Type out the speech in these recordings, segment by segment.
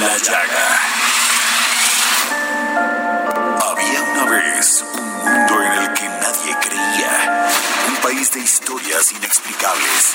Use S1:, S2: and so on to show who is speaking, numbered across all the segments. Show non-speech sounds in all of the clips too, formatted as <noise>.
S1: La llaga. Había una vez un mundo en el que nadie creía. Un país de historias inexplicables.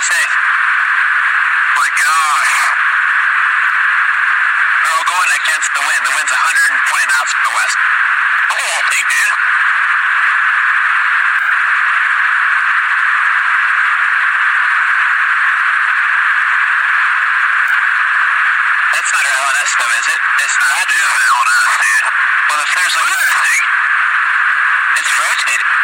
S2: Look on. My gosh. All going against the wind. The wind's 120 knots from the west. Look at that thing, dude. That's not our LNS though, is it? It's not. That is the LNS, dude. Well, if there's like that thing, it's rotating.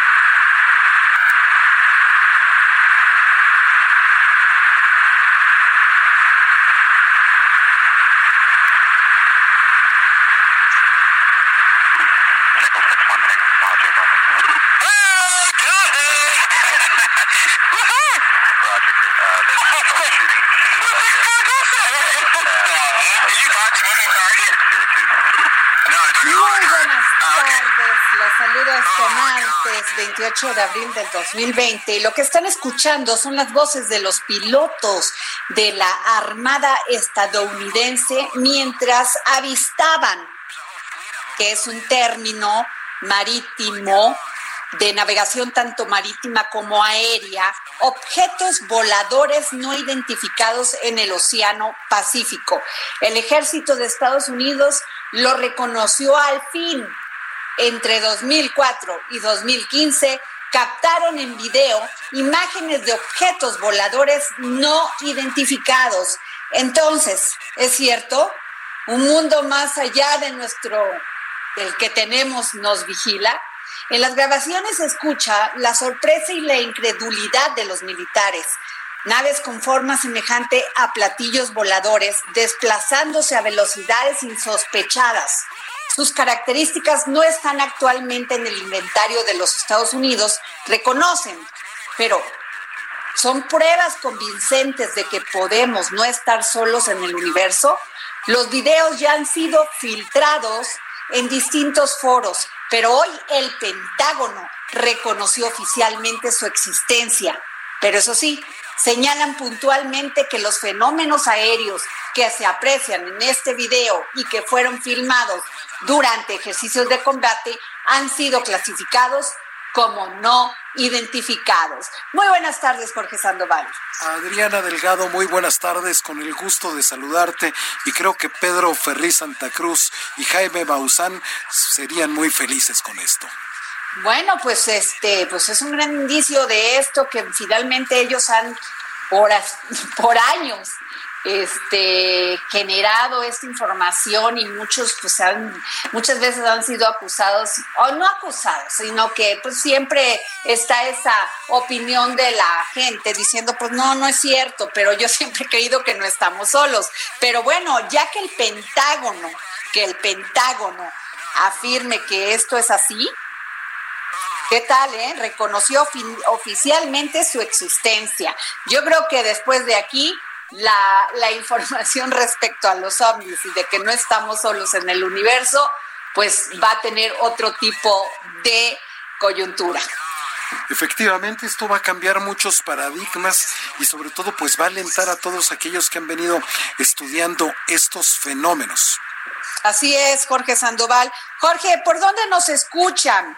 S3: 18 de abril del 2020. Y lo que están escuchando son las voces de los pilotos de la Armada estadounidense mientras avistaban, que es un término marítimo de navegación tanto marítima como aérea, objetos voladores no identificados en el Océano Pacífico. El ejército de Estados Unidos lo reconoció al fin entre 2004 y 2015 captaron en video imágenes de objetos voladores no identificados. Entonces, ¿es cierto? Un mundo más allá de nuestro, del que tenemos, nos vigila. En las grabaciones se escucha la sorpresa y la incredulidad de los militares. Naves con forma semejante a platillos voladores desplazándose a velocidades insospechadas. Sus características no están actualmente en el inventario de los Estados Unidos, reconocen, pero son pruebas convincentes de que podemos no estar solos en el universo. Los videos ya han sido filtrados en distintos foros, pero hoy el Pentágono reconoció oficialmente su existencia. Pero eso sí, señalan puntualmente que los fenómenos aéreos que se aprecian en este video y que fueron filmados durante ejercicios de combate han sido clasificados como no identificados. Muy buenas tardes, Jorge Sandoval.
S4: Adriana Delgado, muy buenas tardes, con el gusto de saludarte y creo que Pedro Ferri Santa Cruz y Jaime Bauzán serían muy felices con esto.
S3: Bueno, pues este, pues es un gran indicio de esto que finalmente ellos han por, <laughs> por años este, generado esta información y muchos pues han, muchas veces han sido acusados, o no acusados, sino que pues siempre está esa opinión de la gente diciendo pues no, no es cierto, pero yo <laughs> siempre he creído que no estamos solos. Pero bueno, ya que el Pentágono, que el Pentágono afirme que esto es así, ¿Qué tal, eh? Reconoció oficialmente su existencia. Yo creo que después de aquí la, la, <laughs> información respecto a los ovnis y de que no estamos solos en el universo, pues va a tener otro tipo de coyuntura.
S4: Efectivamente, esto va a cambiar muchos paradigmas y sobre todo pues va a alentar a todos aquellos que han venido estudiando estos fenómenos.
S3: Así es, Jorge Sandoval. Jorge, ¿por dónde nos escuchan?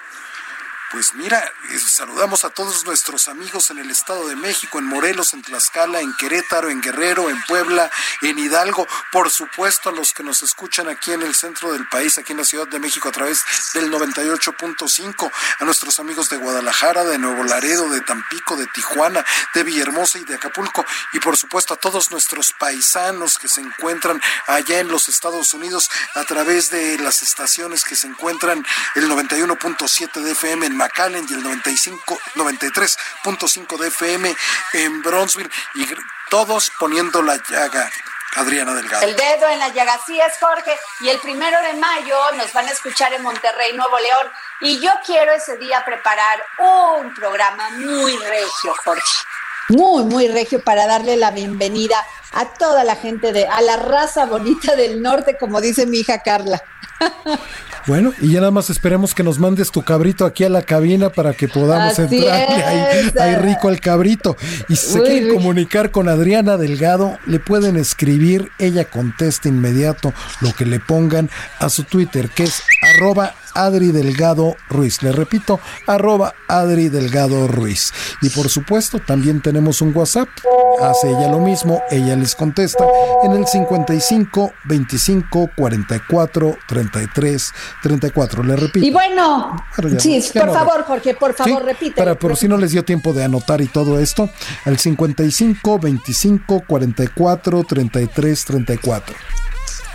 S4: Pues mira, saludamos a todos nuestros amigos en el Estado de México, en Morelos, en Tlaxcala, en Querétaro, en Guerrero, en Puebla, en Hidalgo, por supuesto a los que nos escuchan aquí en el centro del país, aquí en la Ciudad de México a través del 98.5, a nuestros amigos de Guadalajara, de Nuevo Laredo, de Tampico, de Tijuana, de Villahermosa y de Acapulco, y por supuesto a todos nuestros paisanos que se encuentran allá en los Estados Unidos a través de las estaciones que se encuentran el 91.7 de FM McAllen y el 95, 93.5 de FM en Bronzeville y todos poniendo la llaga. Adriana Delgado.
S3: El dedo en la llaga, sí es Jorge. Y el primero de mayo nos van a escuchar en Monterrey, Nuevo León. Y yo quiero ese día preparar un programa muy regio, Jorge. Muy, muy regio para darle la bienvenida a toda la gente de, a la raza bonita del norte, como dice mi hija Carla. <laughs>
S5: Bueno, y ya nada más esperemos que nos mandes tu cabrito aquí a la cabina para que podamos entrar <laughs> ahí, ahí, rico el cabrito. Y si se quieren comunicar con Adriana Delgado, le pueden escribir, ella contesta inmediato lo que le pongan a su Twitter, que es arroba Adri Delgado Ruiz. Le repito, arroba Adri Delgado Ruiz. Y por supuesto, también tenemos un WhatsApp. Hace ella lo mismo, ella les contesta en el 55 25 44 33 34. Le repito.
S3: Y bueno, sí, por favor, Jorge, por favor, repite.
S5: Para por si no les dio tiempo de anotar y todo esto, al 55 25 44 33 34.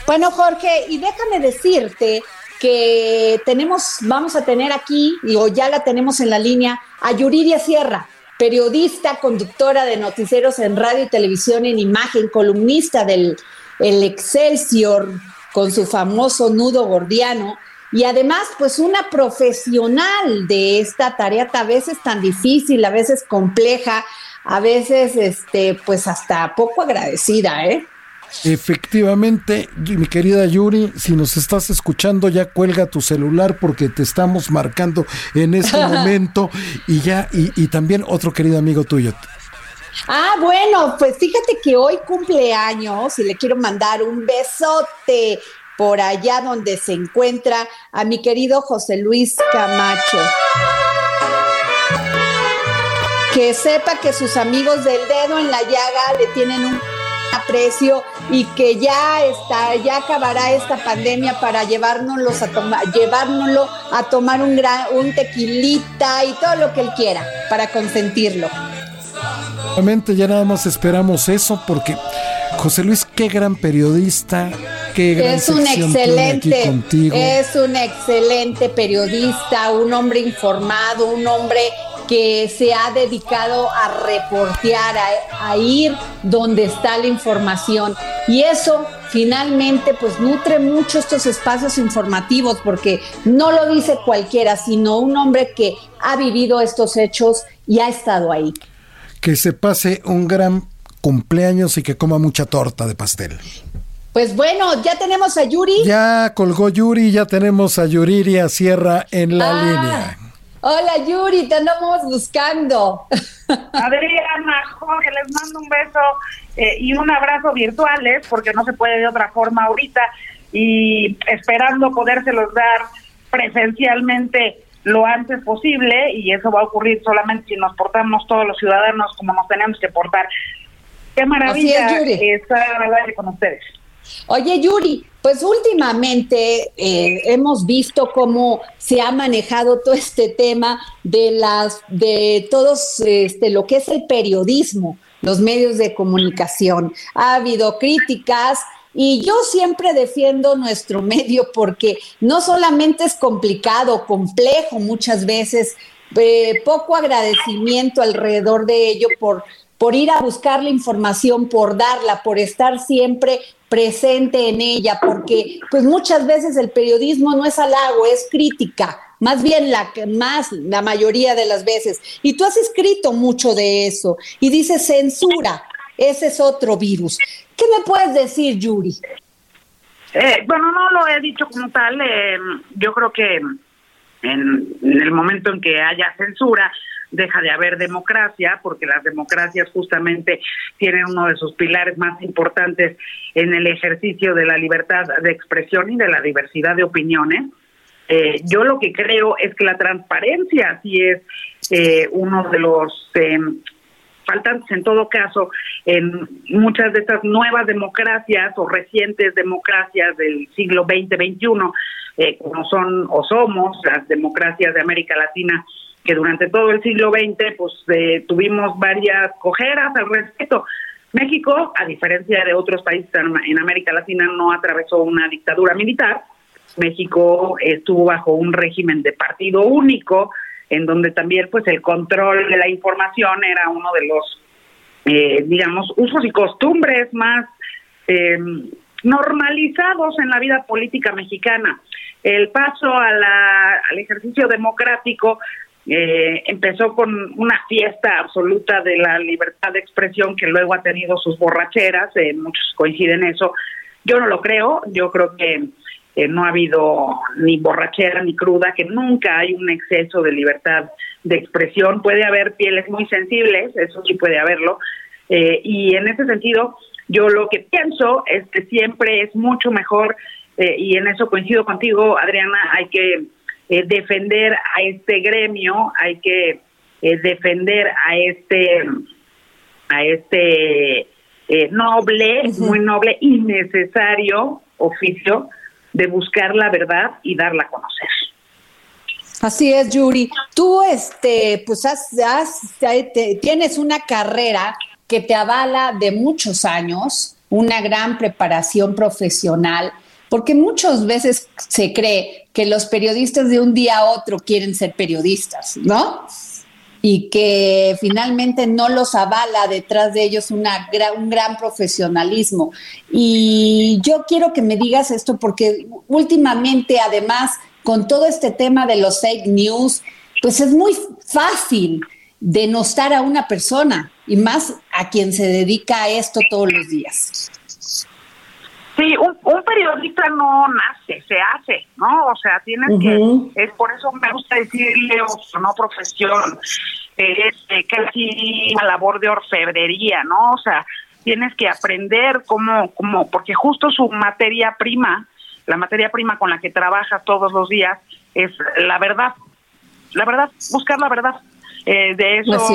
S3: Bueno, Jorge, y déjame decirte que tenemos, vamos a tener aquí, o ya la tenemos en la línea, a Yuridia Sierra, periodista, conductora de noticieros en radio y televisión en imagen, columnista del el Excelsior con su famoso nudo gordiano y además pues una profesional de esta tarea a veces tan difícil, a veces compleja, a veces este pues hasta poco agradecida, ¿eh?
S5: Efectivamente, mi querida Yuri, si nos estás escuchando, ya cuelga tu celular porque te estamos marcando en este <laughs> momento y ya, y, también otro querido amigo tuyo.
S3: Ah, bueno, pues fíjate que hoy cumpleaños y le quiero mandar un besote por allá donde se encuentra a mi querido José Luis Camacho. Que sepa que sus amigos del dedo en la llaga le tienen un aprecio y que ya está, ya acabará esta pandemia para llevárnoslos a tomar, llevárnoslo a tomar un gran, un tequilita y todo lo que él quiera para consentirlo.
S5: Realmente ya nada más esperamos eso porque José Luis, qué gran periodista, qué gran
S3: es un excelente, es un excelente periodista, un hombre informado, un hombre que se ha dedicado a reportear, a, ir donde está la información. Y eso finalmente pues nutre mucho estos espacios informativos porque no lo dice cualquiera, sino un hombre que ha vivido estos hechos y ha estado ahí.
S5: Que se pase un gran cumpleaños y que coma mucha torta de pastel.
S3: Pues bueno, ya tenemos a Yuri.
S5: Ya colgó Yuri, ya tenemos a Yuriria Sierra en la ah. línea.
S3: Hola Yuri, te andamos buscando. <laughs>
S6: Adriana, Jorge, les mando un beso eh, y un abrazo virtuales, porque no se puede de otra forma ahorita, y esperando podérselos dar presencialmente lo antes posible, y eso va a ocurrir solamente si nos portamos todos los ciudadanos como nos tenemos que portar. Qué maravilla estar con ustedes.
S3: Oye, Yuri, pues últimamente eh, hemos visto cómo se ha manejado todo este tema de las de todos este lo que es el periodismo, los medios de comunicación. Ha habido críticas y yo siempre defiendo nuestro medio porque no solamente es complicado, complejo muchas veces, eh, poco agradecimiento alrededor de ello por por ir a buscar la información, por darla, por estar siempre presente en ella, porque pues muchas veces el periodismo no es halago, es crítica, más bien la más la mayoría de las veces. Y tú has escrito mucho de eso y dices censura, ese es otro virus. ¿Qué me puedes decir, Yuri?
S6: Eh, bueno, no lo he dicho como tal. Eh, yo creo que en, el momento en que haya censura, deja de haber democracia, porque las democracias justamente tienen uno de sus pilares más importantes en el ejercicio de la libertad de expresión y de la diversidad de opiniones. Eh, yo lo que creo es que la transparencia sí es eh, uno de los eh, faltantes en todo caso en muchas de estas nuevas democracias o recientes democracias del siglo XX, XXI, eh, como son o somos las democracias de América Latina que durante todo el siglo XX pues eh, tuvimos varias cojeras al respecto. México, a diferencia de otros países en América Latina, no atravesó una dictadura militar. México estuvo bajo un régimen de partido único, en donde también pues el control de la información era uno de los, eh, digamos, usos y costumbres más eh, normalizados en la vida política mexicana. El paso a al ejercicio democrático eh, empezó con una fiesta absoluta de la libertad de expresión que luego ha tenido sus borracheras, eh, muchos coinciden en eso. Yo no lo creo, yo creo que eh, no ha habido ni borrachera ni cruda, que nunca hay un exceso de libertad de expresión. Puede haber pieles muy sensibles, eso sí puede haberlo, eh, y en ese sentido yo lo que pienso es que siempre es mucho mejor, eh, y en eso coincido contigo, Adriana, hay que eh, defender a este gremio, hay que defender a este, a este eh, noble, muy noble y necesario oficio de buscar la verdad y darla a conocer.
S3: Así es, Yuri. Tú, este, pues, has, has, te, tienes una carrera que te avala de muchos años, una gran preparación profesional porque muchas veces se cree que los periodistas de un día a otro quieren ser periodistas, ¿no? Y que finalmente no los avala detrás de ellos una, un gran profesionalismo. Y yo quiero que me digas esto porque últimamente, además, con todo este tema de los fake news, pues es muy fácil denostar a una persona y más a quien se dedica a esto todos los días.
S6: Sí, un, un, periodista no nace, se hace, ¿no? O sea, tienes que, es por eso me gusta decirle, o no profesión, es eh, casi una labor de orfebrería, ¿no? O sea, tienes que aprender cómo, cómo, porque justo su materia prima, la materia prima con la que trabajas todos los días, es la verdad, la verdad, buscar la verdad. Eh, de eso,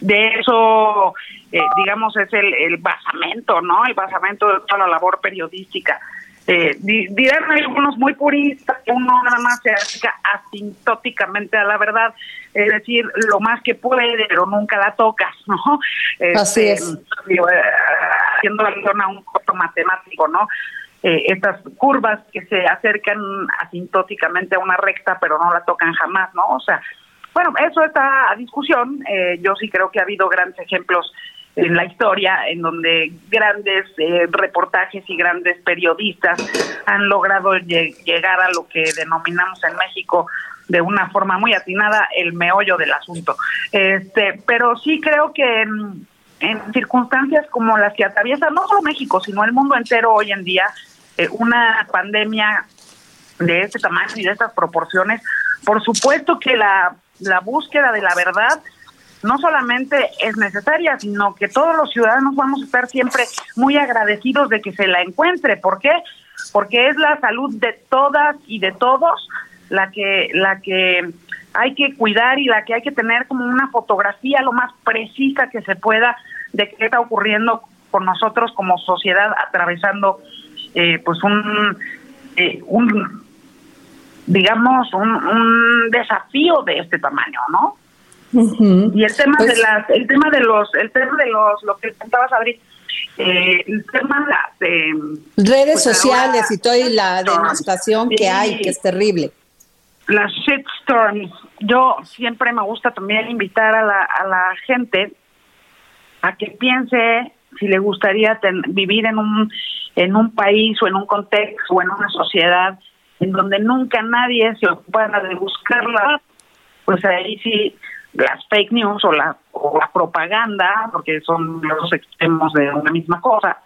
S6: de eso eh, digamos, es el, el basamento, ¿no? El basamento de toda la labor periodística. Eh, dirán algunos muy puristas que uno nada más se acerca asintóticamente a la verdad, es decir, lo más que puede, pero nunca la tocas, <laughs> ¿no?
S3: Así este, es.
S6: Digo, eh, haciendo alusión a un corto matemático, ¿no? Eh, estas curvas que se acercan asintóticamente a una recta, pero no la tocan jamás, ¿no? O sea, bueno, eso está a discusión. Eh, yo sí creo que ha habido grandes ejemplos en la historia en donde grandes eh, reportajes y grandes periodistas han logrado llegar a lo que denominamos en México de una forma muy atinada el meollo del asunto. Este, pero sí creo que en, circunstancias como las que atraviesa no solo México, sino el mundo entero hoy en día, eh, una pandemia de este tamaño y de estas proporciones, por supuesto que la búsqueda de la verdad no solamente es necesaria, sino que todos los ciudadanos vamos a estar siempre muy agradecidos de que se la encuentre. ¿Por qué? Porque es la salud de todas y de todos la que la que hay que cuidar y la que hay que tener como una fotografía lo más precisa que se pueda de qué está ocurriendo con nosotros como sociedad atravesando eh, pues un eh, un digamos un, un desafío de este tamaño, ¿no? Y el tema de pues las, el tema de los, el tema de los, lo que contabas Adri, eh, el tema de
S3: las redes pues sociales y toda la demostración que hay, que es terrible.
S6: Las shitstorms. Yo siempre me gusta también invitar a la, a la gente a que piense si le gustaría vivir en un en un país o en un contexto o en una sociedad en donde nunca nadie se ocupara de buscarla, pues ahí sí las fake news o la, o la propaganda, porque son los extremos de una misma cosa,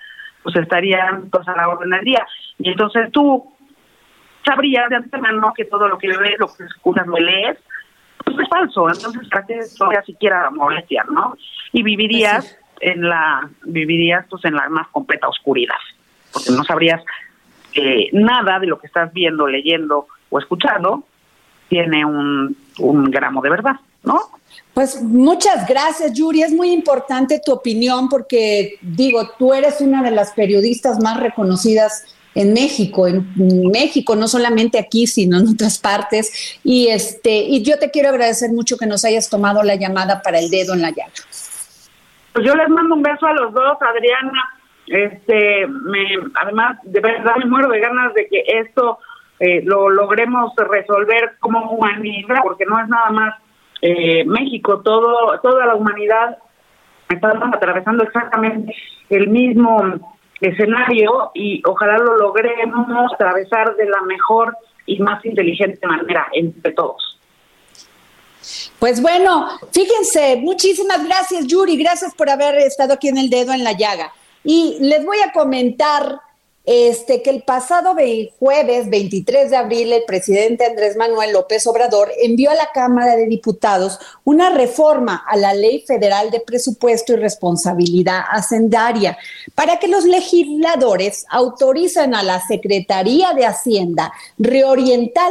S6: pues estarían pues, a la orden del día. Y entonces tú sabrías de antemano que todo lo que ves, lo que escuchas, lo lees, pues es falso. Entonces, ¿para qué todavía siquiera molestia, no? Y vivirías en la, vivirías pues en la más completa oscuridad, porque no sabrías eh, nada de lo que estás viendo, leyendo o escuchando tiene un, un gramo de verdad, ¿no?
S3: Pues muchas gracias, Yuri. Es muy importante tu opinión porque, digo, tú eres una de las periodistas más reconocidas en México, en México, no solamente aquí, sino en otras partes. Y este, y yo te quiero agradecer mucho que nos hayas tomado la llamada para el dedo en la llaga.
S6: Pues yo les mando un beso a los dos, Adriana. Este, me, además, de verdad me muero de ganas de que esto eh, lo logremos resolver como humanidad, porque no es nada más eh, México, todo, toda la humanidad estamos atravesando exactamente el mismo escenario y ojalá lo logremos atravesar de la mejor y más inteligente manera entre todos.
S3: Pues bueno, fíjense, muchísimas gracias Yuri, gracias por haber estado aquí en el dedo en la llaga. Y les voy a comentar este, que el pasado jueves 23 de abril el presidente Andrés Manuel López Obrador envió a la Cámara de Diputados una reforma a la Ley Federal de Presupuesto y Responsabilidad Hacendaria para que los legisladores autoricen a la Secretaría de Hacienda reorientar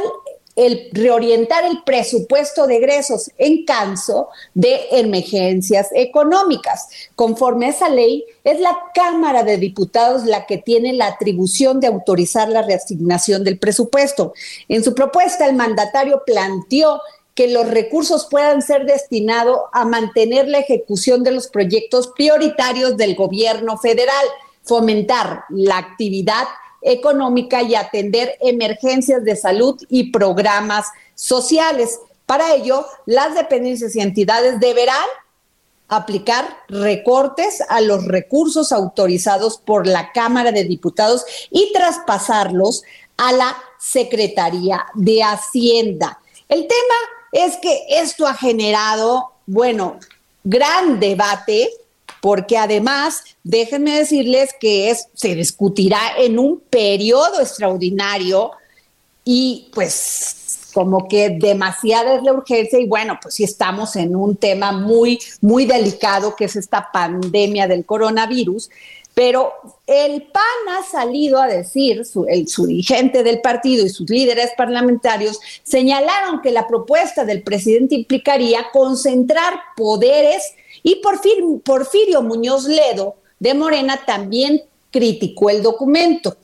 S3: el reorientar el presupuesto de egresos en caso de emergencias económicas. Conforme a esa ley, es la Cámara de Diputados la que tiene la atribución de autorizar la reasignación del presupuesto. En su propuesta, el mandatario planteó que los recursos puedan ser destinados a mantener la ejecución de los proyectos prioritarios del gobierno federal, fomentar la actividad económica y atender emergencias de salud y programas sociales. Para ello, las dependencias y entidades deberán aplicar recortes a los recursos autorizados por la Cámara de Diputados y traspasarlos a la Secretaría de Hacienda. El tema es que esto ha generado, bueno, gran debate porque además, déjenme decirles que es, se discutirá en un periodo extraordinario y pues como que demasiada es la urgencia y bueno, pues sí estamos en un tema muy, muy delicado que es esta pandemia del coronavirus, pero el PAN ha salido a decir, el, su dirigente del partido y sus líderes parlamentarios señalaron que la propuesta del presidente implicaría concentrar poderes y Porfirio, Porfirio Muñoz Ledo de Morena también criticó el documento.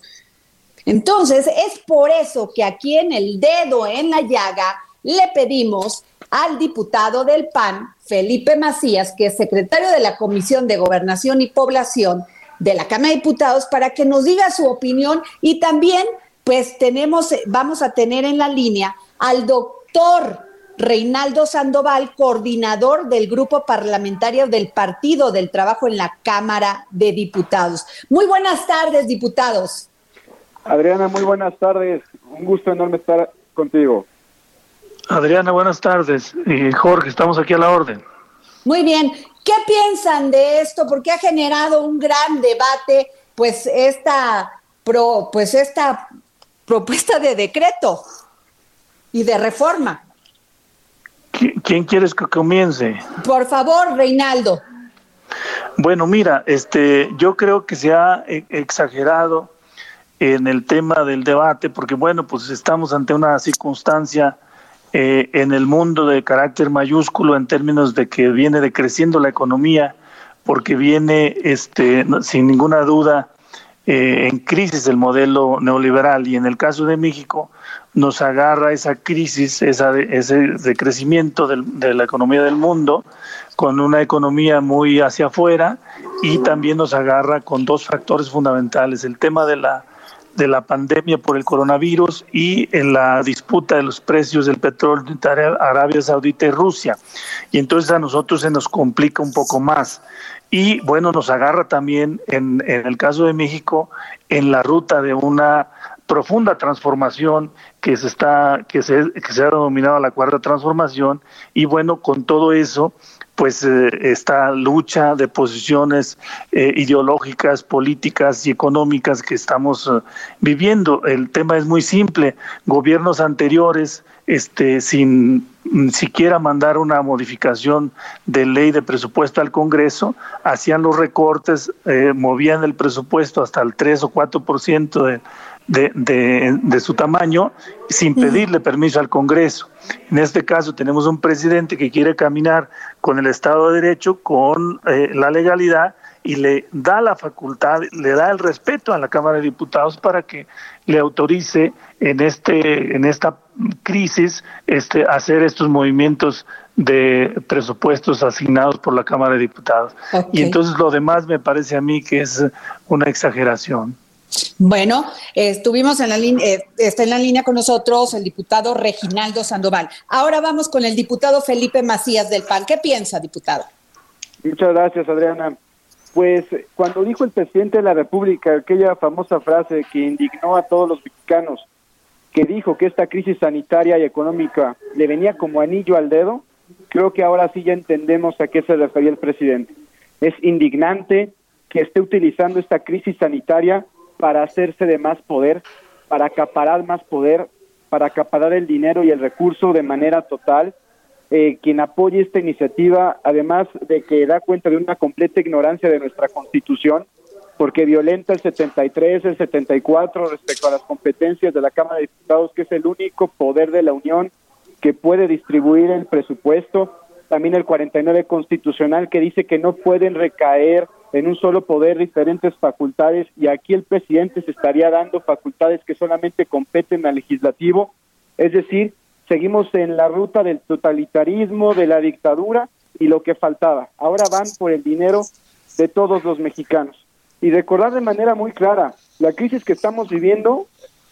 S3: Entonces, es por eso que aquí en el dedo en la llaga le pedimos al diputado del PAN, Felipe Macías, que es secretario de la Comisión de Gobernación y Población de la Cámara de Diputados, para que nos diga su opinión y también, pues tenemos, vamos a tener en la línea al doctor Reinaldo Sandoval, coordinador del grupo parlamentario del Partido del Trabajo en la Cámara de Diputados. Muy buenas tardes, diputados.
S7: Adriana, muy buenas tardes. Un gusto enorme estar contigo.
S8: Adriana, buenas tardes. Y Jorge, estamos aquí a la orden.
S3: Muy bien. ¿Qué piensan de esto? Porque ha generado un gran debate, pues esta, pro, pues esta propuesta de decreto y de reforma.
S8: ¿Quién quieres que comience?
S3: Por favor, Reinaldo.
S8: Bueno, mira, este, yo creo que se ha e, exagerado en el tema del debate, porque bueno, pues estamos ante una circunstancia eh, en el mundo de carácter mayúsculo en términos de que viene decreciendo la economía, porque viene, este, sin ninguna duda, eh, en crisis el modelo neoliberal y en el caso de México nos agarra esa crisis, esa, ese decrecimiento de la economía del mundo con una economía muy hacia afuera y también nos agarra con dos factores fundamentales, el tema de la de la pandemia por el coronavirus y en la disputa de los precios del petróleo entre Arabia Saudita y Rusia. Y entonces a nosotros se nos complica un poco más. Y bueno, nos agarra también en el caso de México en la ruta de una profunda transformación que se está que se, que se ha denominado la cuarta transformación y bueno con todo eso pues eh, esta lucha de posiciones eh, ideológicas, políticas y económicas que estamos eh, viviendo. El tema es muy simple. Gobiernos anteriores, este, sin siquiera mandar una modificación de ley de presupuesto al Congreso, hacían los recortes, movían el presupuesto hasta el 3 o 4% de, de, de, de su tamaño sin pedirle permiso al Congreso. En este caso tenemos un presidente que quiere caminar con el Estado de Derecho, con eh, la legalidad y le da la facultad, le da el respeto a la Cámara de Diputados para que le autorice en este en esta crisis este hacer estos movimientos de presupuestos asignados por la Cámara de Diputados. Y entonces lo demás me parece a mí que es una exageración.
S3: Bueno, estuvimos en la línea, eh, está en la línea con nosotros el diputado Reginaldo Sandoval. Ahora vamos con el diputado Felipe Macías del PAN. ¿Qué piensa, diputado?
S7: Muchas gracias, Adriana. Pues cuando dijo el presidente de la República aquella famosa frase que indignó a todos los mexicanos, que dijo que esta crisis sanitaria y económica le venía como anillo al dedo, creo que ahora sí ya entendemos a qué se refería el presidente. Es indignante que esté utilizando esta crisis sanitaria para hacerse de más poder, para acaparar más poder, para acaparar el dinero y el recurso de manera total. Eh, quien apoye esta iniciativa, además de que da cuenta de una completa ignorancia de nuestra Constitución, porque violenta el 73, el 74 respecto a las competencias de la Cámara de Diputados, que es el único poder de la Unión que puede distribuir el presupuesto, también el 49 constitucional que dice que no pueden recaer en un solo poder diferentes facultades y aquí el presidente se estaría dando facultades que solamente competen al legislativo, es decir, seguimos en la ruta del totalitarismo, de la dictadura y lo que faltaba. Ahora van por el dinero de todos los mexicanos. Y recordar de manera muy clara, la crisis que estamos viviendo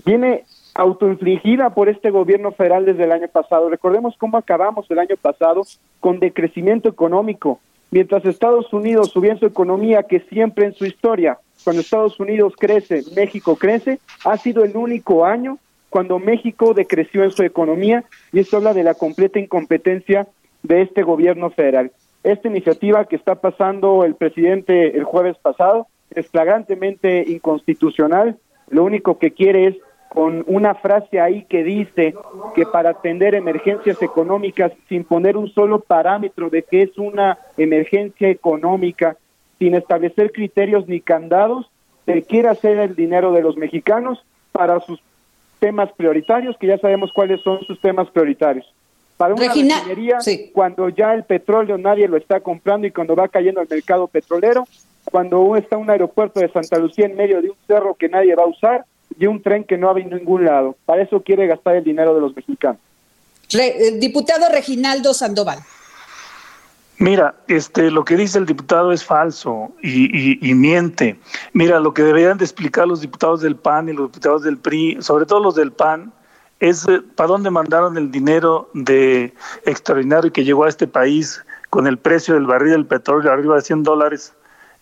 S7: viene autoinfligida por este gobierno federal desde el año pasado. Recordemos cómo acabamos el año pasado con decrecimiento económico, Mientras Estados Unidos subía en su economía, que siempre en su historia, cuando Estados Unidos crece, México crece, ha sido el único año cuando México decreció en su economía y esto habla de la completa incompetencia de este gobierno federal. Esta iniciativa que está pasando el presidente el jueves pasado es flagrantemente inconstitucional. Lo único que quiere es con una frase ahí que dice que para atender emergencias económicas sin poner un solo parámetro de que es una emergencia económica, sin establecer criterios ni candados, se quiere hacer el dinero de los mexicanos para sus temas prioritarios, que ya sabemos cuáles son sus temas prioritarios. Para una refinería, cuando ya el petróleo nadie lo está comprando y cuando va cayendo el mercado petrolero, cuando está un aeropuerto de Santa Lucía en medio de un cerro que nadie va a usar, y un tren que no ha en ningún lado. Para eso quiere gastar el dinero de los mexicanos.
S3: Eh, diputado Reginaldo Sandoval.
S8: Mira, este, lo que dice el diputado es falso y, miente. Mira, lo que deberían de explicar los diputados del PAN y los diputados del PRI, sobre todo los del PAN, es eh, para dónde mandaron el dinero de extraordinario que llegó a este país con el precio del barril del petróleo arriba de 100 dólares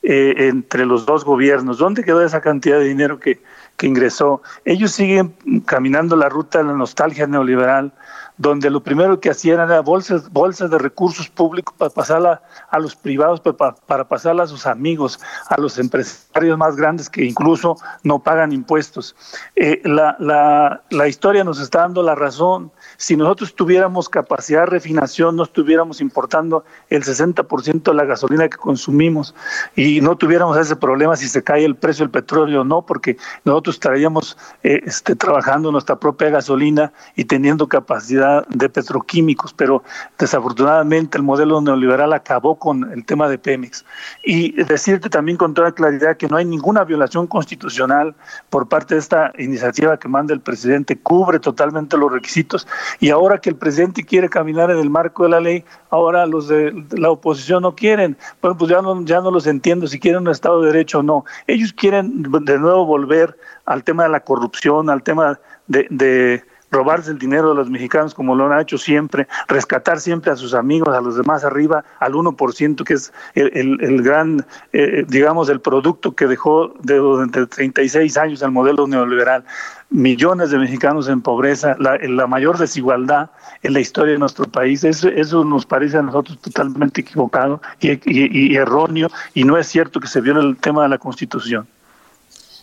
S8: eh, entre los dos gobiernos. ¿Dónde quedó esa cantidad de dinero que, que ingresó, ellos siguen caminando la ruta de la nostalgia neoliberal, donde lo primero que hacían era bolsas, bolsas de recursos públicos para pasarla a los privados, para, para pasarla a sus amigos, a los empresarios más grandes que incluso no pagan impuestos. Eh, la, la, la historia nos está dando la razón si nosotros tuviéramos capacidad de refinación, no estuviéramos importando el 60% de la gasolina que consumimos y no tuviéramos ese problema si se cae el precio del petróleo o no, porque nosotros estaríamos eh, este, trabajando nuestra propia gasolina y teniendo capacidad de petroquímicos, pero desafortunadamente el modelo neoliberal acabó con el tema de Pemex. Y decirte también con toda claridad que no hay ninguna violación constitucional por parte de esta iniciativa que manda el presidente, cubre totalmente los requisitos y ahora que el presidente quiere caminar en el marco de la ley, ahora los de la oposición no quieren. Bueno, pues ya no, ya no los entiendo si quieren un Estado de Derecho o no. Ellos quieren de nuevo volver al tema de la corrupción, al tema de, robarse el dinero de los mexicanos como lo han hecho siempre, rescatar siempre a sus amigos, a los demás arriba, al 1%, que es el, el, gran, eh, digamos, el producto que dejó de, durante 36 años el modelo neoliberal. Millones de mexicanos en pobreza, la, mayor desigualdad en la historia de nuestro país. Eso, eso nos parece a nosotros totalmente equivocado y, erróneo, y no es cierto que se viola el tema de la Constitución.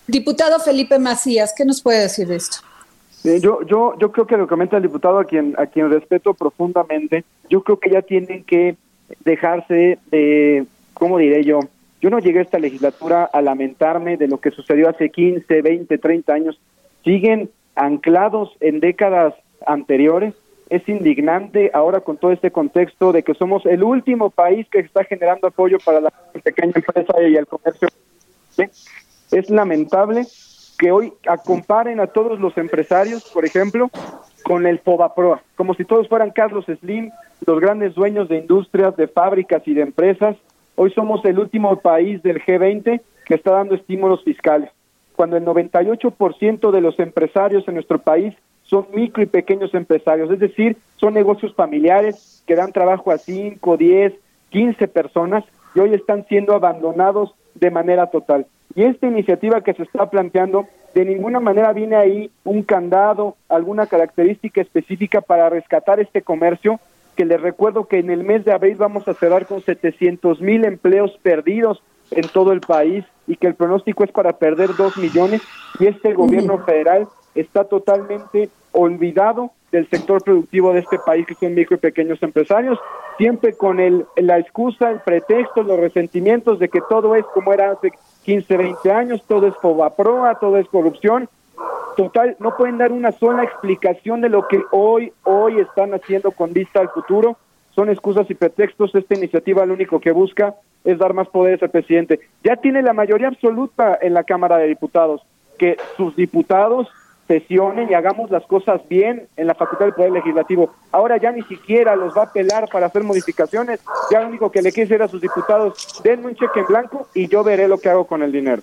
S3: Diputado Felipe Macías, ¿qué nos puede decir de esto?
S7: Yo, yo, yo creo que lo comenta el diputado a quien, a quien respeto profundamente, yo creo que ya tienen que dejarse de, ¿cómo diré yo? Yo no llegué a esta legislatura a lamentarme de lo que sucedió hace 15, 20, 30 años. Siguen anclados en décadas anteriores. Es indignante ahora con todo este contexto de que somos el último país que está generando apoyo para la pequeña empresa y el comercio. Es lamentable que hoy comparen a todos los empresarios, por ejemplo, con el Fobaproa, como si todos fueran Carlos Slim, los grandes dueños de industrias, de fábricas y de empresas. Hoy somos el último país del G20 que está dando estímulos fiscales, cuando el 98% de los empresarios en nuestro país son micro y pequeños empresarios, es decir, son negocios familiares que dan trabajo a 5, 10, 15 personas y hoy están siendo abandonados de manera total. Y esta iniciativa que se está planteando, de ninguna manera viene ahí un candado, alguna característica específica para rescatar este comercio, que les recuerdo que en el mes de abril vamos a cerrar con 700 mil empleos perdidos en todo el país y que el pronóstico es para perder dos millones. Y este gobierno federal está totalmente olvidado del sector productivo de este país, que son micro y pequeños empresarios, siempre con el, la excusa, el pretexto, los resentimientos de que todo es como era hace 15, 20 años, todo es proa, todo es corrupción. Total, no pueden dar una sola explicación de lo que hoy, hoy están haciendo con vista al futuro. Son excusas y pretextos. Esta iniciativa lo único que busca es dar más poderes al presidente. Ya tiene la mayoría absoluta en la Cámara de Diputados. Que sus diputados sesionen y hagamos las cosas bien en la Facultad del Poder Legislativo. Ahora ya ni siquiera los va a apelar para hacer modificaciones, ya lo único que le quiere decir a sus diputados, denme un cheque en blanco y yo veré lo que hago con el dinero.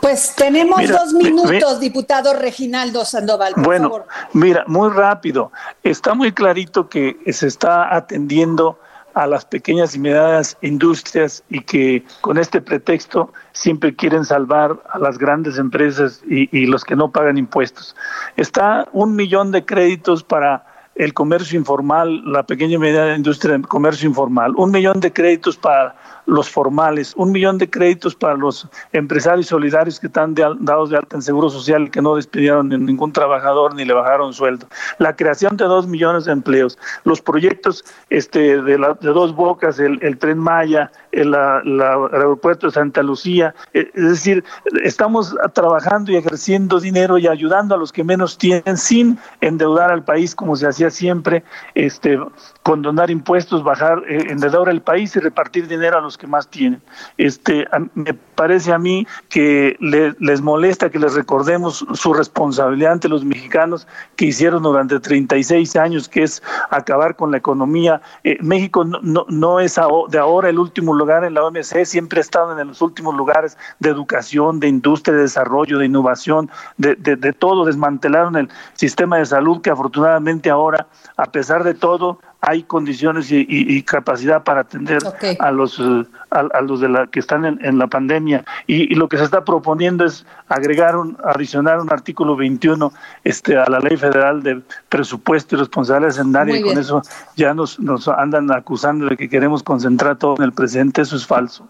S3: Pues tenemos dos minutos, diputado Reginaldo Sandoval. Por
S8: bueno, mira, muy rápido. Está muy clarito que se está atendiendo a las pequeñas y medianas industrias y que con este pretexto siempre quieren salvar a las grandes empresas y, los que no pagan impuestos. Está un millón de créditos para el comercio informal, la pequeña y mediana industria del comercio informal, un millón de créditos para los formales, un millón de créditos para los empresarios solidarios que están dados de alta en seguro social, que no despidieron a ningún trabajador ni le bajaron sueldo, la creación de dos millones de empleos, los proyectos este, de, de dos bocas, el, tren Maya, el, aeropuerto de Santa Lucía, eh, es decir, estamos trabajando y ejerciendo dinero y ayudando a los que menos tienen sin endeudar al país como se hacía siempre, este, condonar impuestos, bajar, eh, endeudar el país y repartir dinero a los que más tienen. Este, me parece a mí que les molesta que les recordemos su responsabilidad ante los mexicanos que hicieron durante 36 años, que es acabar con la economía. Eh, México no, no, es de ahora el último lugar en la OMC, siempre ha estado en los últimos lugares de educación, de industria, de desarrollo, de innovación, de, de todo. Desmantelaron el sistema de salud que afortunadamente ahora, a pesar de todo, hay condiciones y, capacidad para atender a los eh, a, los de la que están en, la pandemia. Y, lo que se está proponiendo es agregar un adicionar un artículo 21 este a la ley federal de presupuesto y responsabilidad hacendaria y con eso ya nos nos andan acusando de que queremos concentrar todo en el presente. Eso es falso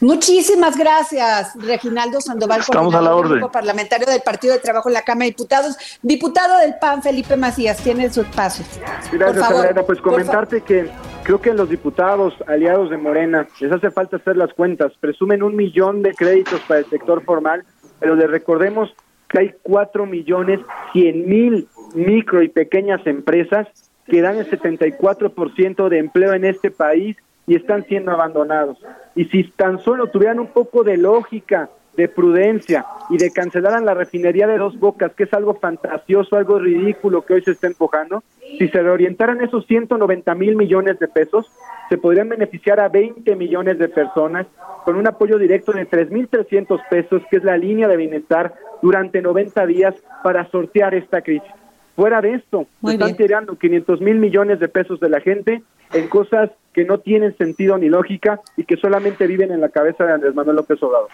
S3: Muchísimas gracias, Reginaldo Sandoval,
S8: Estamos a la orden.
S3: parlamentario del Partido de Trabajo en la Cámara de Diputados. Diputado del PAN, Felipe Macías, tiene su espacio.
S7: Gracias, Adriana. Pues comentarte que creo que los diputados aliados de Morena les hace falta hacer las cuentas. Presumen un millón de créditos para el sector formal, pero les recordemos que hay cuatro millones cien mil micro y pequeñas empresas que dan el 74% de empleo en este país y están siendo abandonados. Y si tan solo tuvieran un poco de lógica, de prudencia y de cancelaran la refinería de dos bocas, que es algo fantasioso, algo ridículo que hoy se está empujando, si se reorientaran esos 190 mil millones de pesos, se podrían beneficiar a 20 millones de personas con un apoyo directo de 3.300 pesos, que es la línea de bienestar durante 90 días para sortear esta crisis. Fuera de esto, están tirando 500 mil millones de pesos de la gente en cosas que no tienen sentido ni lógica y que solamente viven en la cabeza de Andrés Manuel López Obrador.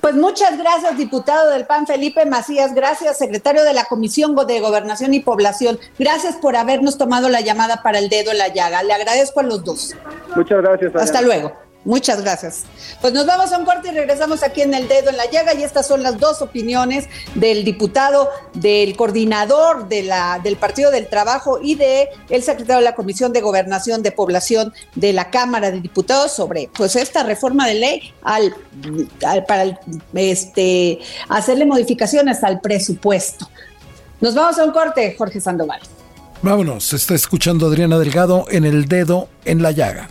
S3: Pues muchas gracias, diputado del PAN Felipe Macías. Gracias, secretario de la Comisión de Gobernación y Población. Gracias por habernos tomado la llamada para el dedo en la llaga. Le agradezco a los dos.
S7: Muchas gracias.
S3: Hasta luego. Muchas gracias. Pues nos vamos a un corte y regresamos aquí en el dedo en la llaga y estas son las dos opiniones del diputado, del coordinador de la, del Partido del Trabajo y de el secretario de la Comisión de Gobernación de Población de la Cámara de Diputados sobre pues esta reforma de ley al, para este hacerle modificaciones al presupuesto. Nos vamos a un corte, Jorge Sandoval.
S5: Vámonos, está escuchando Adriana Delgado en el dedo en la llaga.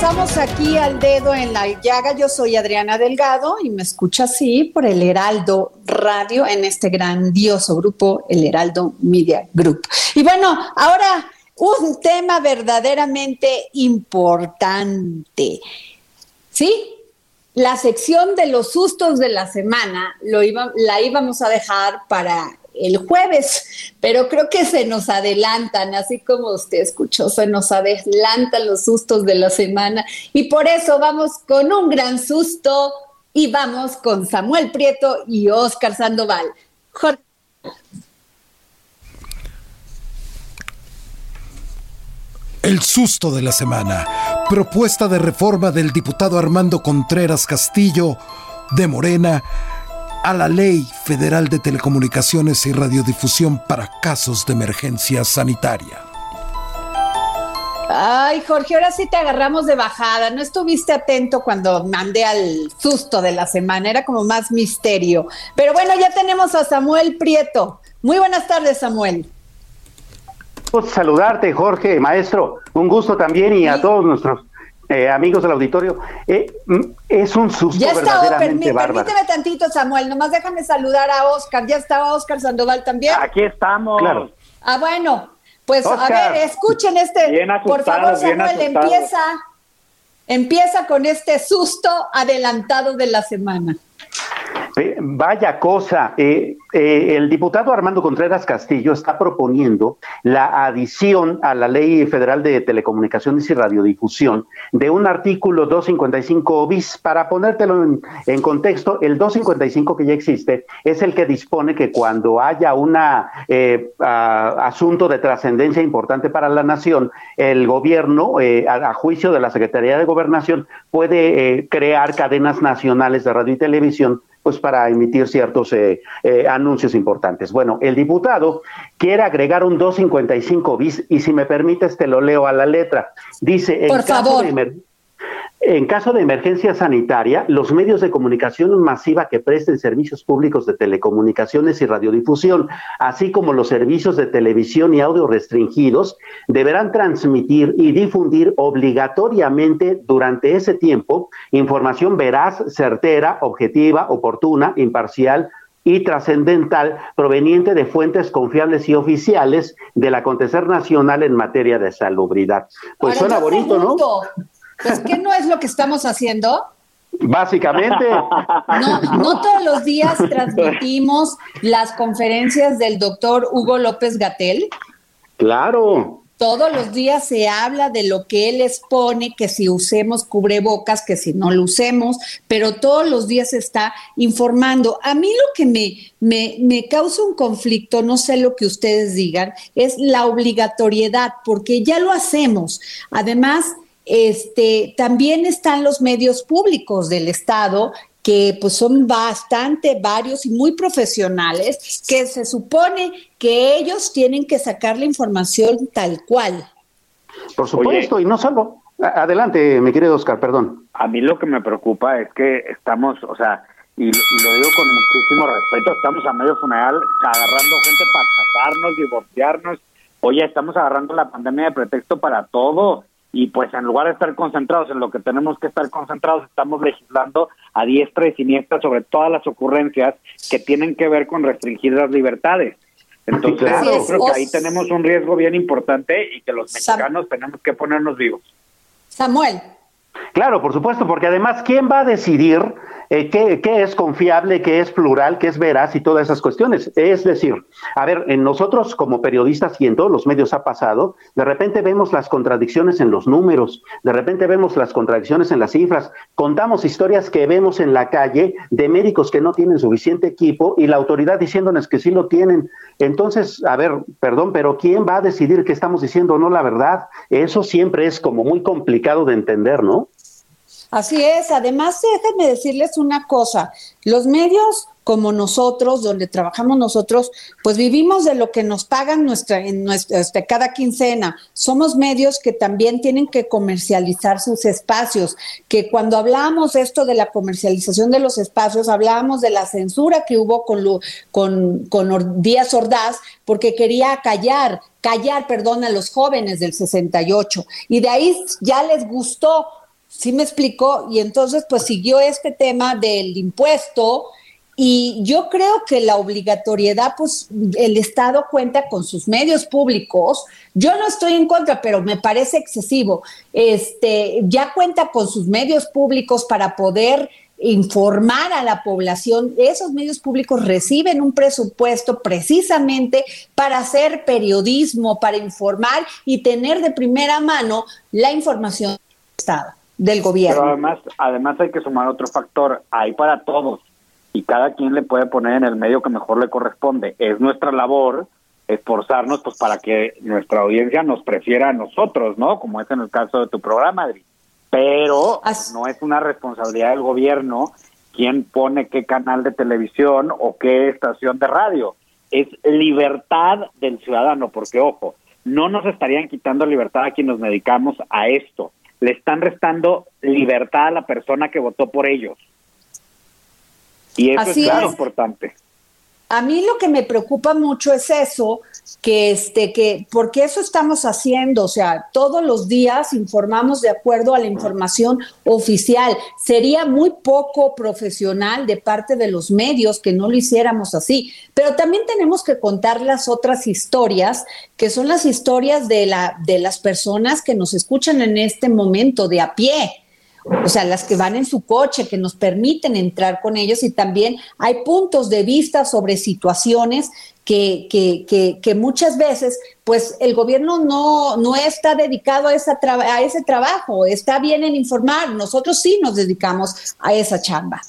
S3: Regresamos aquí al dedo en la llaga. Yo soy Adriana Delgado y me escucha así por el Heraldo Radio en este grandioso grupo, el Heraldo Media Group. Y bueno, ahora un tema verdaderamente importante. ¿Sí? La sección de los sustos de la semana lo iba, la íbamos a dejar para el jueves, pero creo que se nos adelantan, así como usted escuchó, se nos adelantan los sustos de la semana y por eso vamos con un gran susto y vamos con Samuel Prieto y Oscar Sandoval.
S5: El susto de la semana. Propuesta de reforma del diputado Armando Contreras Castillo de Morena a la Ley Federal de Telecomunicaciones y Radiodifusión para casos de emergencia sanitaria.
S3: Ay, Jorge, ahora sí te agarramos de bajada. No estuviste atento cuando mandé al susto de la semana, era como más misterio. Pero bueno, ya tenemos a Samuel Prieto. Muy buenas tardes, Samuel.
S9: Pues saludarte, Jorge, maestro. Un gusto también y a todos nuestros eh, amigos del auditorio, eh, mm, es un susto ya verdaderamente bárbaro.
S3: Permíteme tantito, Samuel, nomás déjame saludar a Oscar. ¿Ya estaba Oscar Sandoval también?
S7: Aquí estamos.
S9: Claro.
S3: Ah, bueno, pues a ver, escuchen este. por favor, Samuel, empieza, empieza con este susto adelantado de la semana.
S9: Eh, vaya cosa, eh, eh, el diputado Armando Contreras Castillo está proponiendo la adición a la Ley Federal de Telecomunicaciones y Radiodifusión de un artículo 255 bis. Para ponértelo en, contexto, el 255 que ya existe es el que dispone que cuando haya un asunto de trascendencia importante para la nación, el gobierno, a, juicio de la Secretaría de Gobernación, puede crear cadenas nacionales de radio y televisión pues para emitir ciertos eh, eh, anuncios importantes. Bueno, el diputado quiere agregar un 255 bis y si me permites te lo leo a la letra. Dice,
S3: Por favor.
S9: En caso de emergencia sanitaria, los medios de comunicación masiva que presten servicios públicos de telecomunicaciones y radiodifusión, así como los servicios de televisión y audio restringidos, deberán transmitir y difundir obligatoriamente durante ese tiempo información veraz, certera, objetiva, oportuna, imparcial, y trascendental proveniente de fuentes confiables y oficiales del acontecer nacional en materia de salubridad. Pues suena bonito, ¿no?
S3: Pues que no es lo que estamos haciendo.
S9: Básicamente.
S3: No, no todos los días transmitimos las conferencias del doctor Hugo López Gatel.
S9: Claro.
S3: Todos los días se habla de lo que él expone, que si usemos cubrebocas, que si no lo usemos, pero todos los días se está informando. A mí lo que me, me, me causa un conflicto, no sé lo que ustedes digan, es la obligatoriedad, porque ya lo hacemos. Además, este, también están los medios públicos del Estado que pues son bastante varios y muy profesionales, que se supone que ellos tienen que sacar la información tal cual.
S9: Por supuesto, y no solo. Adelante, mi querido Oscar, perdón.
S10: A mí lo que me preocupa es que estamos, o sea, y, y lo digo con muchísimo respeto, estamos a medio funeral agarrando gente para casarnos, divorciarnos. Oye, estamos agarrando la pandemia de pretexto para todo y pues en lugar de estar concentrados en lo que tenemos que estar concentrados, estamos legislando a diestra y siniestra sobre todas las ocurrencias que tienen que ver con restringir las libertades. Entonces, yo creo que ahí tenemos un riesgo bien importante y que los mexicanos tenemos que ponernos vivos.
S3: Samuel.
S9: Claro, por supuesto, porque además, ¿quién va a decidir eh, qué, es confiable, qué es plural, qué es veraz y todas esas cuestiones. Es decir, a ver, en nosotros como periodistas y en todos los medios ha pasado, de repente vemos las contradicciones en los números, de repente vemos las contradicciones en las cifras, contamos historias que vemos en la calle de médicos que no tienen suficiente equipo y la autoridad diciéndonos que sí lo tienen. Entonces, a ver, perdón, pero ¿quién va a decidir que estamos diciendo no la verdad? Eso siempre es como muy complicado de entender, ¿no?
S3: Así es, además déjenme decirles una cosa, los medios como nosotros, donde trabajamos nosotros, pues vivimos de lo que nos pagan nuestra, en nuestra, este, cada quincena. Somos medios que también tienen que comercializar sus espacios, que cuando hablamos esto de la comercialización de los espacios, hablábamos de la censura que hubo con, con, con Díaz Ordaz, porque quería callar, callar, perdón, a los jóvenes del 68. Y de ahí ya les gustó ¿Sí me explicó? Y entonces pues siguió este tema del impuesto y yo creo que la obligatoriedad, pues el Estado cuenta con sus medios públicos. Yo no estoy en contra, pero me parece excesivo. Este, ya cuenta con sus medios públicos para poder informar a la población. Esos medios públicos reciben un presupuesto precisamente para hacer periodismo, para informar y tener de primera mano la información del Estado del gobierno.
S10: Pero además, además hay que sumar otro factor, hay para todos y cada quien le puede poner en el medio que mejor le corresponde. Es nuestra labor esforzarnos pues para que nuestra audiencia nos prefiera a nosotros, ¿no? Como es en el caso de tu programa, Adri. Pero no es una responsabilidad del gobierno quién pone qué canal de televisión o qué estación de radio. Es libertad del ciudadano, porque ojo, no nos estarían quitando libertad a quienes nos dedicamos a esto le están restando libertad a la persona que votó por ellos. Y eso es, muy importante.
S3: A mí lo que me preocupa mucho es eso, que este, que, porque eso estamos haciendo, o sea, todos los días informamos de acuerdo a la información oficial. Sería muy poco profesional de parte de los medios que no lo hiciéramos así. Pero también tenemos que contar las otras historias, que son las historias de la, de las personas que nos escuchan en este momento de a pie o sea, las que van en su coche, que nos permiten entrar con ellos y también hay puntos de vista sobre situaciones que, que, que, muchas veces, pues el gobierno no, no está dedicado a, esa a ese trabajo, está bien en informar, nosotros sí nos dedicamos a esa chamba.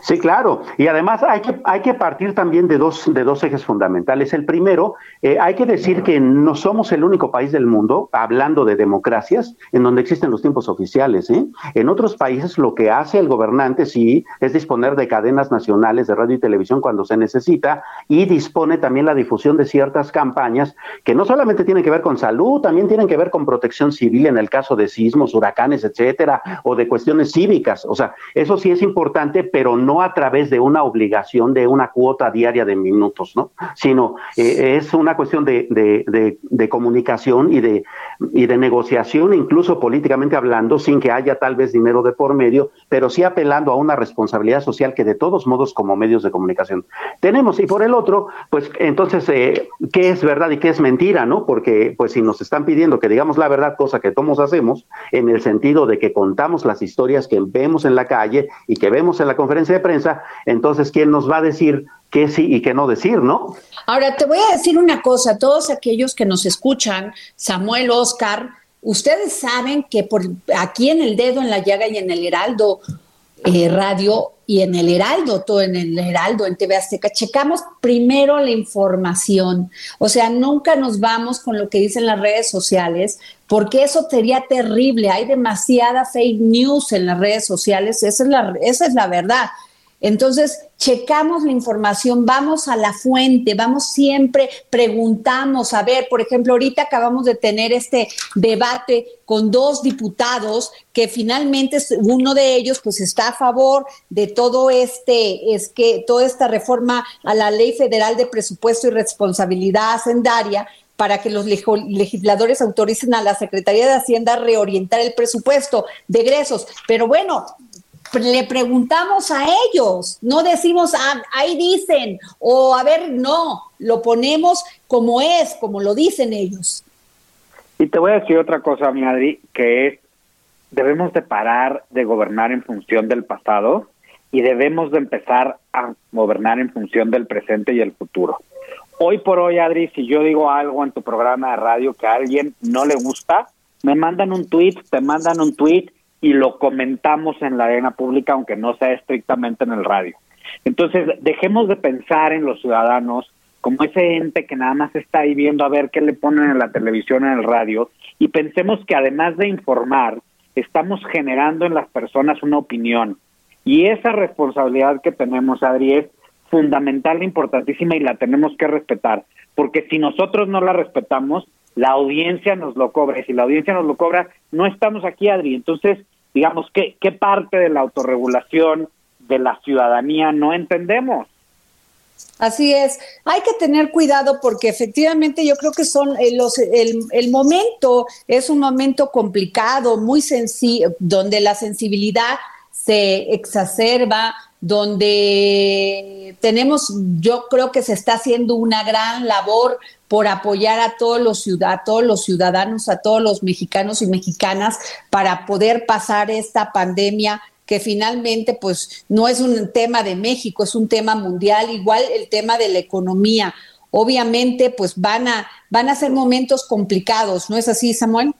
S9: Sí, claro. Y además hay que, hay que partir también de dos, de dos ejes fundamentales. El primero, eh, hay que decir que no somos el único país del mundo, hablando de democracias, en donde existen los tiempos oficiales. ¿eh? En otros países lo que hace el gobernante, sí, es disponer de cadenas nacionales de radio y televisión cuando se necesita y dispone también la difusión de ciertas campañas que no solamente tienen que ver con salud, también tienen que ver con protección civil en el caso de sismos, huracanes, etcétera, o de cuestiones cívicas. O sea, eso sí es importante, pero no no a través de una obligación de una cuota diaria de minutos, ¿no? Sino eh, es una cuestión de, de, de, comunicación y de, y de negociación, incluso políticamente hablando, sin que haya tal vez dinero de por medio, pero sí apelando a una responsabilidad social que de todos modos como medios de comunicación tenemos. Y por el otro, pues entonces, eh, ¿qué es verdad y qué es mentira, no? Porque pues si nos están pidiendo que digamos la verdad, cosa que todos hacemos, en el sentido de que contamos las historias que vemos en la calle y que vemos en la conferencia de prensa, entonces, ¿quién nos va a decir qué sí y qué no decir, ¿no?
S3: Ahora, te voy a decir una cosa, todos aquellos que nos escuchan, Samuel, Oscar, ustedes saben que por aquí en el dedo, en la llaga y en el heraldo eh, radio y en el Heraldo, todo en el Heraldo, en TV Azteca, checamos primero la información. O sea, nunca nos vamos con lo que dicen las redes sociales, porque eso sería terrible. Hay demasiada fake news en las redes sociales, esa es la, esa es la verdad. Entonces, checamos la información, vamos a la fuente, vamos siempre, preguntamos, a ver, por ejemplo, ahorita acabamos de tener este debate con dos diputados que finalmente uno de ellos pues está a favor de todo este, es que toda esta reforma a la Ley Federal de Presupuesto y Responsabilidad Hacendaria para que los legisladores autoricen a la Secretaría de Hacienda reorientar el presupuesto de egresos. Pero bueno, le preguntamos a ellos, no decimos, ah, ahí dicen, o a ver, no, lo ponemos como es, como lo dicen ellos.
S10: Y te voy a decir otra cosa, mi Adri, que es, debemos de parar de gobernar en función del pasado y debemos de empezar a gobernar en función del presente y el futuro. Hoy por hoy, Adri, si yo digo algo en tu programa de radio que a alguien no le gusta, me mandan un tweet, te mandan un tweet y lo comentamos en la arena pública, aunque no sea estrictamente en el radio. Entonces, dejemos de pensar en los ciudadanos como ese ente que nada más está ahí viendo a ver qué le ponen en la televisión, en el radio, y pensemos que además de informar, estamos generando en las personas una opinión. Y esa responsabilidad que tenemos, Adri, es fundamental, importantísima y la tenemos que respetar, porque si nosotros no la respetamos, la audiencia nos lo cobra, y si la audiencia nos lo cobra, no estamos aquí, Adri. Entonces, digamos, ¿qué, qué parte de la autorregulación de la ciudadanía no entendemos?
S3: Así es, hay que tener cuidado porque efectivamente yo creo que son eh, los, el, el, momento es un momento complicado, muy sencillo, donde la sensibilidad se exacerba, donde tenemos, yo creo que se está haciendo una gran labor por apoyar a todos los a todos los ciudadanos, a todos los mexicanos y mexicanas para poder pasar esta pandemia que finalmente pues no es un tema de México, es un tema mundial, igual el tema de la economía. Obviamente pues van a van a ser momentos complicados, ¿no es así, Samuel?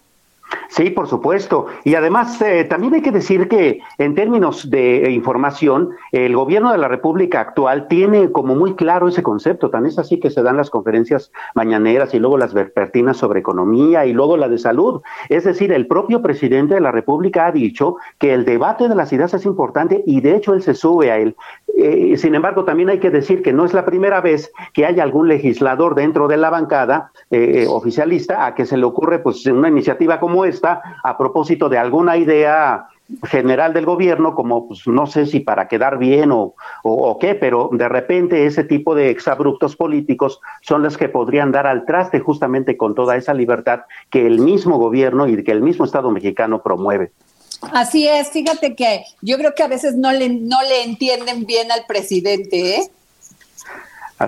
S9: Sí, por supuesto. Y además, eh, también hay que decir que en términos de información, el gobierno de la República actual tiene como muy claro ese concepto. Tan es así que se dan las conferencias mañaneras y luego las verpertinas sobre economía y luego la de salud. Es decir, el propio presidente de la República ha dicho que el debate de las ideas es importante y de hecho él se sube a él. Eh, sin embargo, también hay que decir que no es la primera vez que hay algún legislador dentro de la bancada eh, oficialista a que se le ocurre pues una iniciativa como esta a propósito de alguna idea general del gobierno, como pues, no sé si para quedar bien o, o, qué, pero de repente ese tipo de exabruptos políticos son los que podrían dar al traste justamente con toda esa libertad que el mismo gobierno y que el mismo Estado mexicano promueve.
S3: Así es, fíjate que yo creo que a veces no le, no le entienden bien al presidente, ¿eh?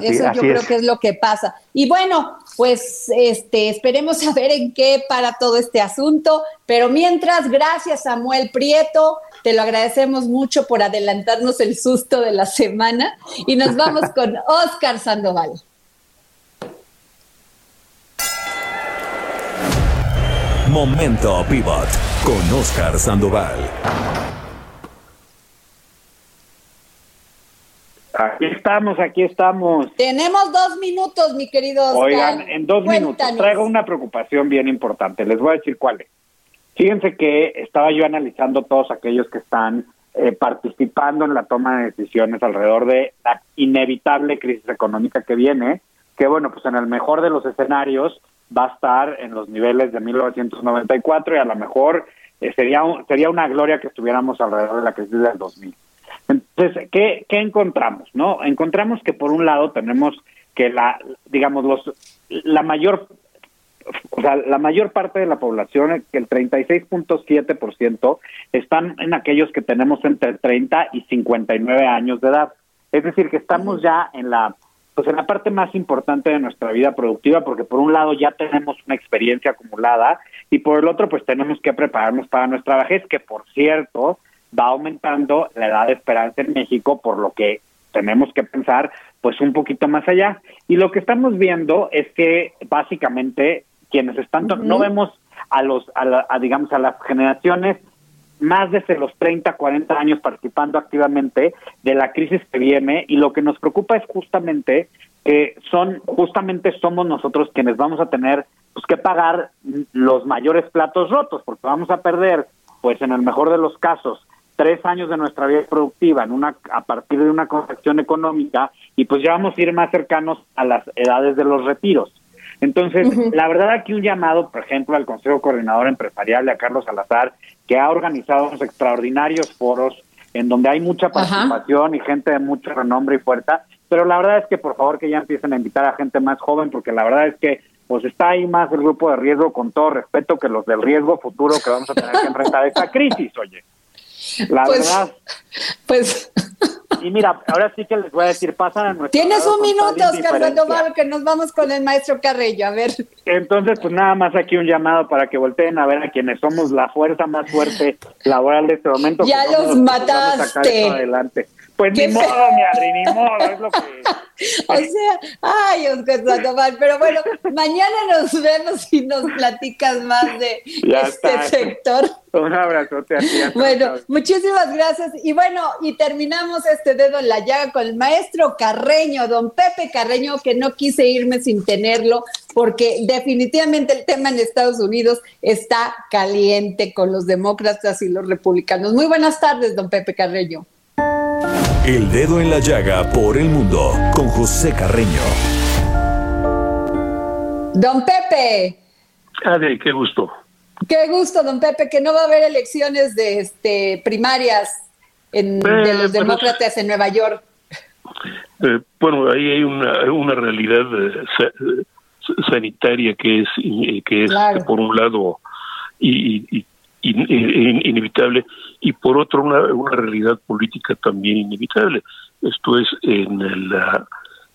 S3: Eso yo creo que es lo que pasa. Y bueno, pues este, esperemos <laughs> a ver en qué para todo este asunto. Pero mientras, gracias Samuel Prieto, te lo agradecemos mucho por adelantarnos el susto de la semana. Y nos <laughs> vamos con Oscar Sandoval.
S1: Momento Pivot con Oscar Sandoval.
S10: Aquí estamos, aquí estamos.
S3: Tenemos dos minutos, mi querido Oscar.
S10: Oigan, en dos minutos traigo una preocupación bien importante. Les voy a decir cuál es. Fíjense que estaba yo analizando todos aquellos que están eh, participando en la toma de decisiones alrededor de la inevitable crisis económica que viene, que bueno, pues en el mejor de los escenarios va a estar en los niveles de 1994 y a lo mejor eh, sería, sería una gloria que estuviéramos alrededor de la crisis del 2000. Entonces, ¿qué, ¿qué encontramos? no Encontramos que por un lado tenemos que la, digamos, los, la mayor o sea, la mayor parte de la población, el 36.7%, están en aquellos que tenemos entre 30 y 59 años de edad. Es decir, que estamos ya en la pues en la parte más importante de nuestra vida productiva, porque por un lado ya tenemos una experiencia acumulada y por el otro pues tenemos que prepararnos para nuestra vejez, que por cierto va aumentando la edad de esperanza en México, por lo que tenemos que pensar pues un poquito más allá. Y lo que estamos viendo es que básicamente quienes están, no vemos a los, a, digamos, a las generaciones más desde los 30, 40 años participando activamente de la crisis que viene y lo que nos preocupa es justamente que son, justamente somos nosotros quienes vamos a tener pues, que pagar los mayores platos rotos, porque vamos a perder, pues en el mejor de los casos, tres años de nuestra vida productiva en una a partir de una corrección económica y pues ya vamos a ir más cercanos a las edades de los retiros. Entonces, la verdad aquí un llamado, por ejemplo, al Consejo Coordinador Empresarial, a Carlos Salazar, que ha organizado unos extraordinarios foros en donde hay mucha participación y gente de mucho renombre y fuerza, pero la verdad es que por favor que ya empiecen a invitar a gente más joven, porque la verdad es que pues está ahí más el grupo de riesgo, con todo respeto, que los del riesgo futuro que vamos a tener que enfrentar esta crisis, oye. La
S3: pues,
S10: verdad.
S3: Pues.
S10: Y mira, ahora sí que les voy a decir, pasan a nuestro.
S3: Tienes un minuto, Oscar Sandoval, que nos vamos con el maestro Carrillo, a ver.
S10: Entonces, pues nada más aquí un llamado para que volteen a ver a quienes somos la fuerza más fuerte laboral de este momento.
S3: Ya los mataste.
S10: Adelante. Pues ni modo, mi Adri, ni modo, es lo que... <laughs>
S3: o sea, ay, Oscar Sandoval, pero bueno, mañana nos vemos y nos platicas más de este sector.
S10: Un abrazote a ti.
S3: Bueno, muchísimas gracias. Y bueno, y terminamos este dedo en la llaga con el maestro Carreño, don Pepe Carreño, que no quise irme sin tenerlo, porque definitivamente el tema en Estados Unidos está caliente con los demócratas y los republicanos. Muy buenas tardes, don Pepe Carreño.
S1: El dedo en la llaga por el mundo con José Carreño.
S3: Don Pepe.
S11: Ade, qué gusto.
S3: Qué gusto, don Pepe, que no va a haber elecciones de este primarias en, de los eh, demócratas en Nueva York.
S11: Eh, bueno, ahí hay una, una realidad eh, sanitaria que es que es por un lado y, y, inevitable y por otro una, realidad política también inevitable. Esto es en el,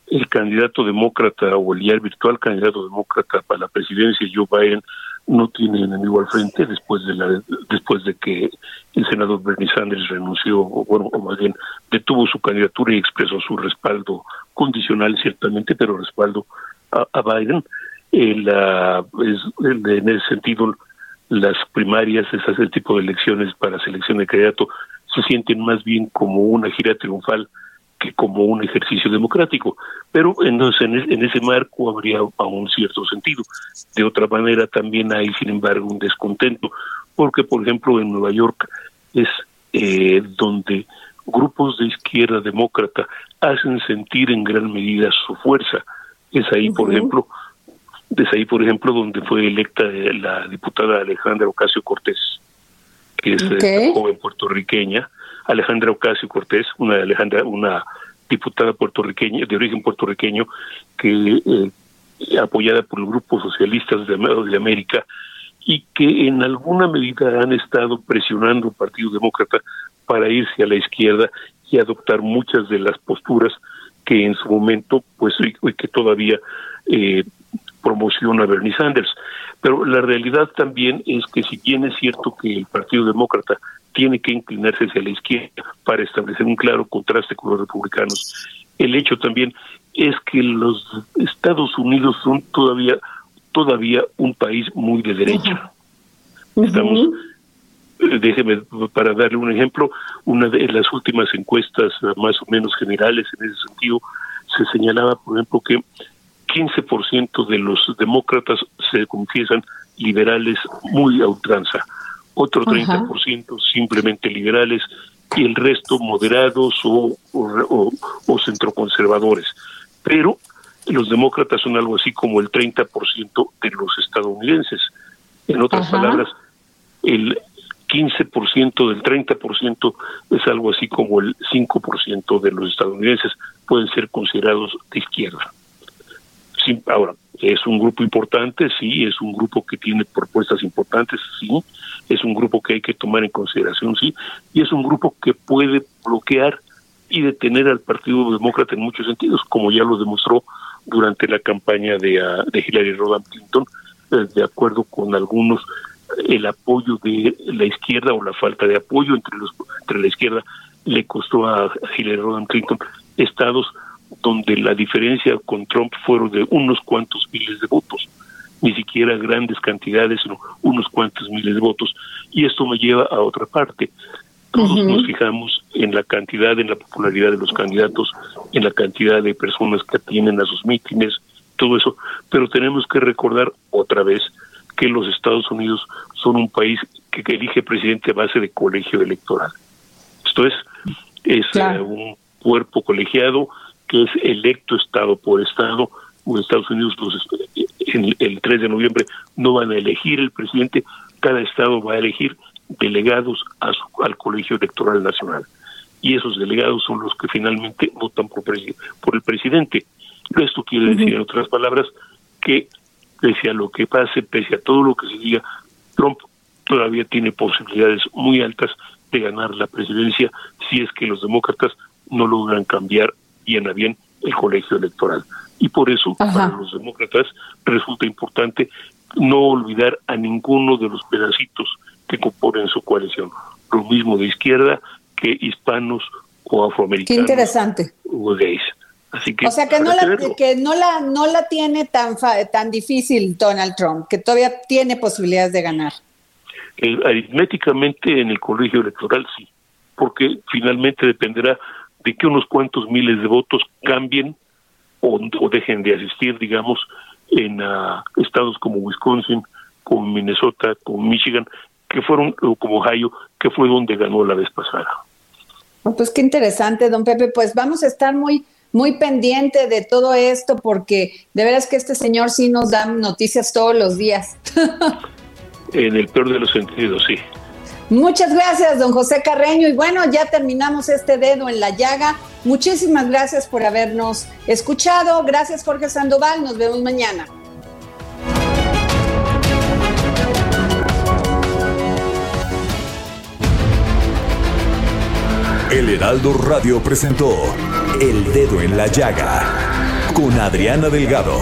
S11: el candidato demócrata o el ya virtual candidato demócrata para la presidencia, Joe Biden, no tiene enemigo al frente después de la después de que el senador Bernie Sanders renunció o bueno o más bien detuvo su candidatura y expresó su respaldo condicional ciertamente pero respaldo a, Biden el, en ese sentido las primarias, ese tipo de elecciones para selección de candidato, se sienten más bien como una gira triunfal que como un ejercicio democrático. Pero entonces en, ese marco habría aún cierto sentido. De otra manera también hay, sin embargo, un descontento, porque por ejemplo en Nueva York es eh, donde grupos de izquierda demócrata hacen sentir en gran medida su fuerza. Es ahí, por ejemplo, es ahí, por ejemplo, donde fue electa la diputada Alejandra Ocasio Cortés, que es eh, joven puertorriqueña. Alejandra Ocasio Cortés, una Alejandra, una diputada puertorriqueña de origen puertorriqueño que eh, apoyada por el grupo socialistas de, de América y que en alguna medida han estado presionando al Partido Demócrata para irse a la izquierda y adoptar muchas de las posturas que en su momento, pues, y, que todavía eh, promociona a Bernie Sanders. Pero la realidad también es que si bien es cierto que el Partido Demócrata tiene que inclinarse hacia la izquierda para establecer un claro contraste con los republicanos, el hecho también es que los Estados Unidos son todavía todavía un país muy de derecha. Estamos eh, déjeme para darle un ejemplo, una de las últimas encuestas más o menos generales en ese sentido se señalaba, por ejemplo, que 15% de los demócratas se confiesan liberales muy a ultranza, otro 30% simplemente liberales y el resto moderados o, o, o, centroconservadores. Pero los demócratas son algo así como el 30% de los estadounidenses. En otras palabras, el 15% del 30% es algo así como el 5% de los estadounidenses pueden ser considerados de izquierda. Ahora, es un grupo importante, sí, es un grupo que tiene propuestas importantes, sí, es un grupo que hay que tomar en consideración, sí, y es un grupo que puede bloquear y detener al Partido Demócrata en muchos sentidos, como ya lo demostró durante la campaña de, ah, Hillary Rodham Clinton, eh, de acuerdo con algunos el apoyo de la izquierda o la falta de apoyo entre los entre la izquierda le costó a Hillary Rodham Clinton estados donde la diferencia con Trump fueron de unos cuantos miles de votos, ni siquiera grandes cantidades, sino unos cuantos miles de votos. Y esto me lleva a otra parte. Todos nos fijamos en la cantidad, en la popularidad de los candidatos, en la cantidad de personas que atienden a sus mítines, todo eso, pero tenemos que recordar otra vez que los Estados Unidos son un país que, elige presidente a base de colegio electoral. Esto es, es eh, un cuerpo colegiado que es electo Estado por Estado. En Estados Unidos los, en el 3 de noviembre no van a elegir el presidente, cada Estado va a elegir delegados a al Colegio Electoral Nacional. Y esos delegados son los que finalmente votan por, por el presidente. Esto quiere decir, en otras palabras, que pese a lo que pase, pese a todo lo que se diga, Trump todavía tiene posibilidades muy altas de ganar la presidencia si es que los demócratas no logran cambiar bien a bien el colegio electoral. Y por eso, para los demócratas resulta importante no olvidar a ninguno de los pedacitos que componen su coalición. Lo mismo de izquierda que hispanos o afroamericanos.
S3: Qué interesante.
S11: O gays. Así que,
S3: o sea que no la, que no la no la tiene tan tan difícil Donald Trump, que todavía tiene posibilidades de ganar.
S11: aritméticamente en el colegio electoral sí, porque finalmente dependerá de que unos cuantos miles de votos cambien o, dejen de asistir, digamos, en ah, estados como Wisconsin, como Minnesota, como Michigan, que fueron, o como Ohio, que fue donde ganó la vez pasada.
S3: Pues qué interesante, don Pepe. Pues vamos a estar muy muy pendiente de todo esto porque de veras que este señor sí nos da noticias todos los días. <laughs>
S11: en el peor de los sentidos, sí.
S3: Muchas gracias, don José Carreño. Y bueno, ya terminamos este dedo en la llaga. Muchísimas gracias por habernos escuchado. Gracias, Jorge Sandoval. Nos vemos mañana.
S1: El Heraldo Radio presentó El Dedo en la Llaga con Adriana Delgado.